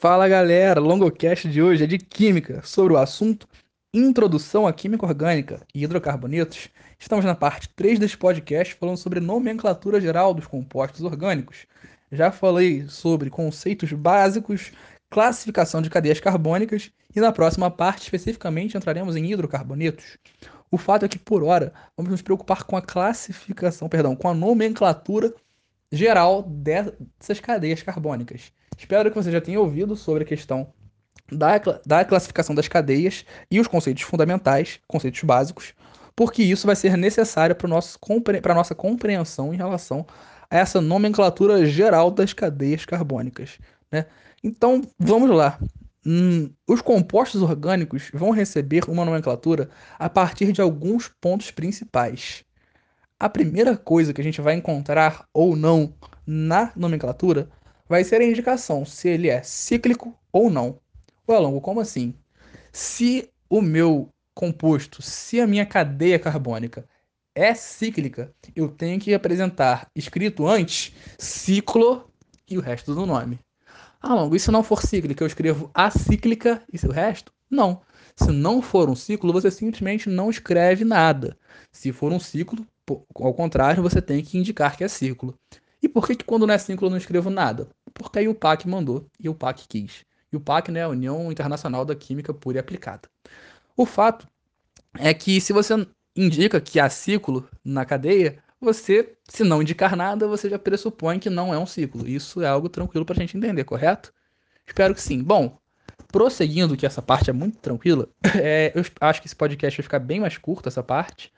Fala galera, longocast de hoje é de Química, sobre o assunto Introdução à Química Orgânica e Hidrocarbonetos. Estamos na parte 3 deste podcast falando sobre nomenclatura geral dos compostos orgânicos. Já falei sobre conceitos básicos, classificação de cadeias carbônicas e na próxima parte especificamente entraremos em hidrocarbonetos. O fato é que por hora vamos nos preocupar com a classificação, perdão, com a nomenclatura geral dessas cadeias carbônicas. Espero que você já tenha ouvido sobre a questão da, da classificação das cadeias e os conceitos fundamentais, conceitos básicos, porque isso vai ser necessário para a nossa compreensão em relação a essa nomenclatura geral das cadeias carbônicas. Né? Então, vamos lá. Hum, os compostos orgânicos vão receber uma nomenclatura a partir de alguns pontos principais a primeira coisa que a gente vai encontrar ou não na nomenclatura vai ser a indicação se ele é cíclico ou não. Ué, Longo, como assim? Se o meu composto, se a minha cadeia carbônica é cíclica, eu tenho que apresentar escrito antes ciclo e o resto do nome. Ah, Longo, e se não for cíclica, eu escrevo acíclica e o resto? Não. Se não for um ciclo, você simplesmente não escreve nada. Se for um ciclo, ao contrário, você tem que indicar que é ciclo. E por que, que quando não é ciclo eu não escrevo nada? Porque aí o PAC mandou e o PAC quis. E o PAC né, é a União Internacional da Química Pura e Aplicada. O fato é que se você indica que há ciclo na cadeia, você, se não indicar nada, você já pressupõe que não é um ciclo. Isso é algo tranquilo para a gente entender, correto? Espero que sim. Bom, prosseguindo, que essa parte é muito tranquila, é, eu acho que esse podcast vai ficar bem mais curto, essa parte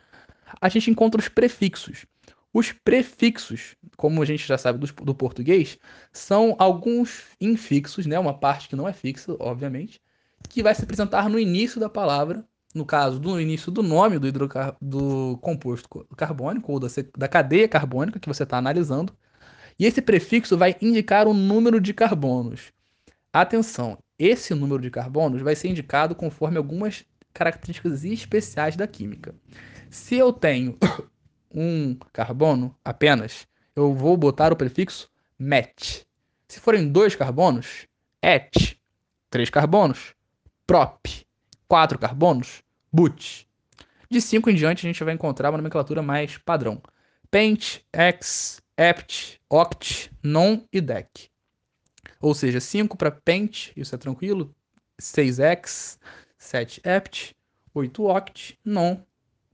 a gente encontra os prefixos. Os prefixos, como a gente já sabe do, do, português, são alguns infixos, né? uma parte que não é fixa, obviamente, que vai se apresentar no início da palavra, no caso, no início do nome do, hidrocar do composto carbônico ou da, da cadeia carbônica que você está analisando. E esse prefixo vai indicar o número de carbonos. Atenção, esse número de carbonos vai ser indicado conforme algumas características especiais da química. Se eu tenho um carbono apenas, eu vou botar o prefixo met. Se forem dois carbonos, et. Três carbonos, prop. Quatro carbonos, but. De cinco em diante, a gente vai encontrar uma nomenclatura mais padrão. Pent, ex, ept, oct, non e dec. Ou seja, 5 para pent, isso é tranquilo. 6 ex, 7 ept, 8 oct, non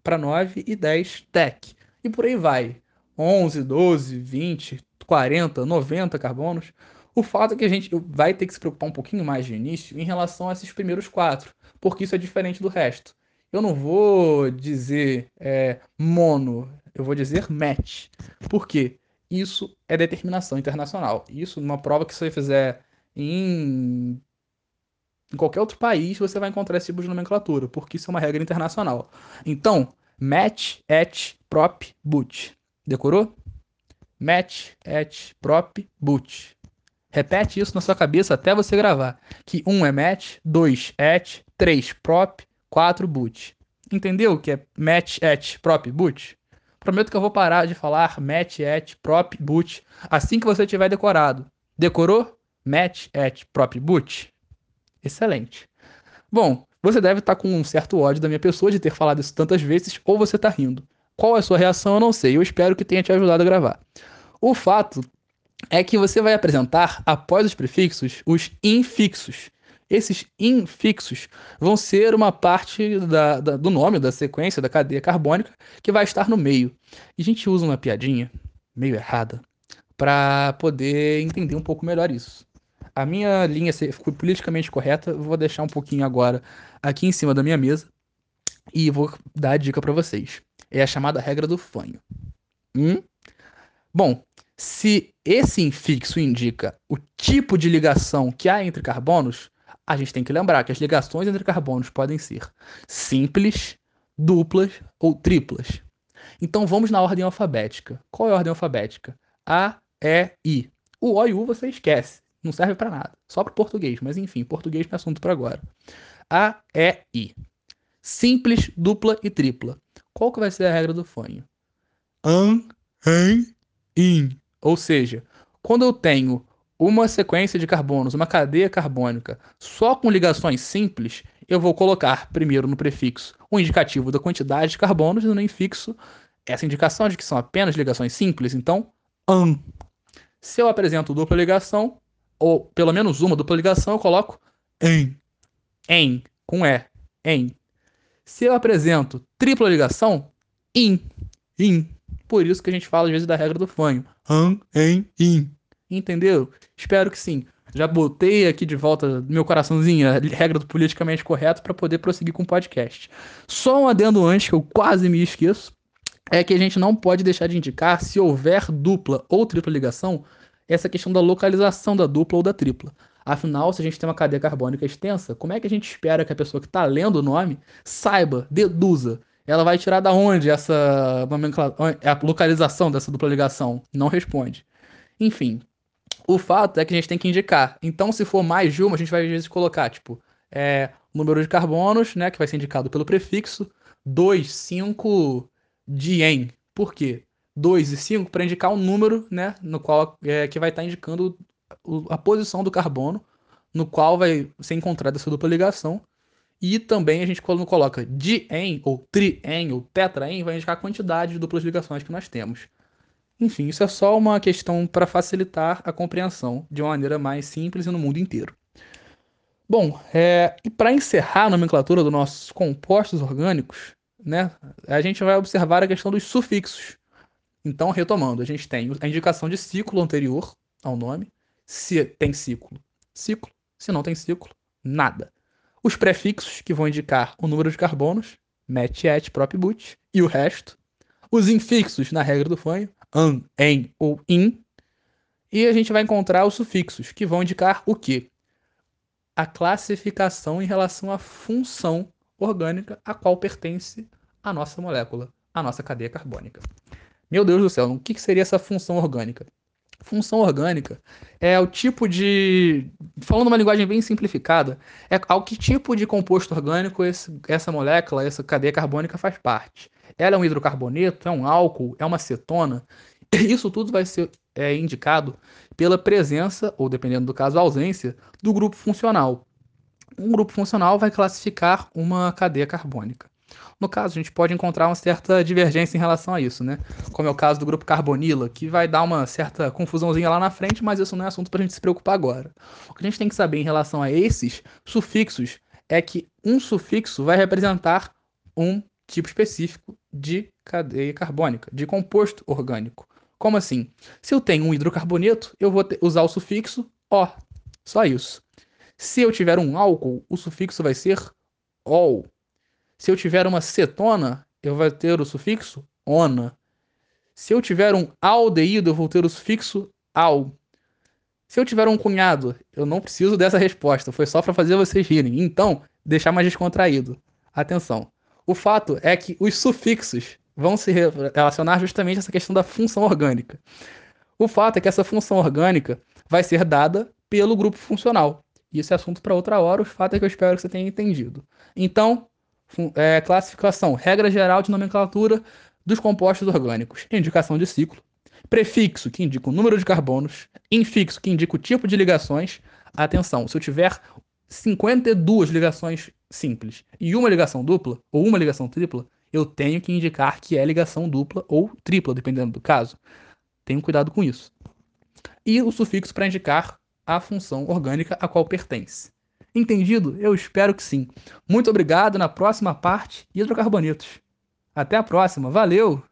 para 9 e 10 tech. E por aí vai. 11, 12, 20, 40, 90 carbonos. O fato é que a gente vai ter que se preocupar um pouquinho mais de início em relação a esses primeiros quatro, porque isso é diferente do resto. Eu não vou dizer é, mono, eu vou dizer match. Por quê? Isso é determinação internacional. Isso, numa prova que você fizer em em qualquer outro país você vai encontrar esse tipo de nomenclatura, porque isso é uma regra internacional. Então, match, et, prop, boot. Decorou? Match, et, prop, boot. Repete isso na sua cabeça até você gravar. Que um é match, dois et, três prop, quatro boot. Entendeu o que é match, et, prop, boot? Prometo que eu vou parar de falar match, et, prop, boot assim que você tiver decorado. Decorou? Match, et, prop, boot? Excelente. Bom, você deve estar com um certo ódio da minha pessoa de ter falado isso tantas vezes, ou você está rindo. Qual é a sua reação, eu não sei. Eu espero que tenha te ajudado a gravar. O fato é que você vai apresentar, após os prefixos, os infixos. Esses infixos vão ser uma parte da, da, do nome, da sequência, da cadeia carbônica, que vai estar no meio. E a gente usa uma piadinha, meio errada, para poder entender um pouco melhor isso. A minha linha politicamente correta, vou deixar um pouquinho agora aqui em cima da minha mesa e vou dar a dica para vocês. É a chamada regra do fanho. Hum? Bom, se esse infixo indica o tipo de ligação que há entre carbonos, a gente tem que lembrar que as ligações entre carbonos podem ser simples, duplas ou triplas. Então vamos na ordem alfabética. Qual é a ordem alfabética? A, E, I. O O e U você esquece não serve para nada. Só para português, mas enfim, português não é assunto para agora. A, E, I. Simples, dupla e tripla. Qual que vai ser a regra do fanho? An, an, in. Ou seja, quando eu tenho uma sequência de carbonos, uma cadeia carbônica, só com ligações simples, eu vou colocar primeiro no prefixo o indicativo da quantidade de carbonos e no infixo essa indicação de que são apenas ligações simples. Então, an. Se eu apresento dupla ligação, ou pelo menos uma dupla ligação, eu coloco em. Em, com E. Em. Se eu apresento tripla ligação, in. In. Por isso que a gente fala às vezes da regra do fanho. An, em, in. Entendeu? Espero que sim. Já botei aqui de volta meu coraçãozinho a regra do politicamente correto para poder prosseguir com o podcast. Só um adendo antes que eu quase me esqueço é que a gente não pode deixar de indicar se houver dupla ou tripla ligação essa questão da localização da dupla ou da tripla. Afinal, se a gente tem uma cadeia carbônica extensa, como é que a gente espera que a pessoa que está lendo o nome saiba, deduza? Ela vai tirar da onde essa a localização dessa dupla ligação? Não responde. Enfim, o fato é que a gente tem que indicar. Então, se for mais de uma, a gente vai às vezes colocar, tipo, é, número de carbonos, né, que vai ser indicado pelo prefixo, 2, 5 de em. Por quê? 2 e 5 para indicar um número, né, no qual é, que vai estar tá indicando o, a posição do carbono, no qual vai ser encontrada essa dupla ligação. E também a gente quando coloca de em ou tri em ou tetra em vai indicar a quantidade de duplas ligações que nós temos. Enfim, isso é só uma questão para facilitar a compreensão de uma maneira mais simples e no mundo inteiro. Bom, é, e para encerrar a nomenclatura dos nossos compostos orgânicos, né, a gente vai observar a questão dos sufixos. Então, retomando, a gente tem a indicação de ciclo anterior ao nome, se tem ciclo, ciclo, se não tem ciclo, nada. Os prefixos, que vão indicar o número de carbonos, met, et, prop, but, e o resto. Os infixos, na regra do fanho, an, em ou in. E a gente vai encontrar os sufixos, que vão indicar o quê? A classificação em relação à função orgânica a qual pertence a nossa molécula, a nossa cadeia carbônica. Meu Deus do céu, o que seria essa função orgânica? Função orgânica é o tipo de. Falando uma linguagem bem simplificada, é ao que tipo de composto orgânico esse, essa molécula, essa cadeia carbônica faz parte. Ela é um hidrocarboneto, é um álcool, é uma cetona. Isso tudo vai ser é, indicado pela presença, ou dependendo do caso, ausência, do grupo funcional. Um grupo funcional vai classificar uma cadeia carbônica. No caso, a gente pode encontrar uma certa divergência em relação a isso, né? Como é o caso do grupo carbonila, que vai dar uma certa confusãozinha lá na frente, mas isso não é assunto para a gente se preocupar agora. O que a gente tem que saber em relação a esses sufixos é que um sufixo vai representar um tipo específico de cadeia carbônica, de composto orgânico. Como assim? Se eu tenho um hidrocarboneto, eu vou usar o sufixo O. Só isso. Se eu tiver um álcool, o sufixo vai ser OL. Se eu tiver uma cetona, eu vou ter o sufixo ona. Se eu tiver um aldeído, eu vou ter o sufixo al. Se eu tiver um cunhado, eu não preciso dessa resposta, foi só para fazer vocês rirem. Então, deixar mais descontraído. Atenção. O fato é que os sufixos vão se relacionar justamente a essa questão da função orgânica. O fato é que essa função orgânica vai ser dada pelo grupo funcional. Isso é assunto para outra hora, o fato é que eu espero que você tenha entendido. Então, é, classificação, regra geral de nomenclatura dos compostos orgânicos, indicação de ciclo, prefixo, que indica o número de carbonos, infixo, que indica o tipo de ligações. Atenção, se eu tiver 52 ligações simples e uma ligação dupla, ou uma ligação tripla, eu tenho que indicar que é ligação dupla ou tripla, dependendo do caso. Tenham cuidado com isso. E o sufixo para indicar a função orgânica a qual pertence. Entendido? Eu espero que sim. Muito obrigado. Na próxima parte, hidrocarbonetos. Até a próxima. Valeu!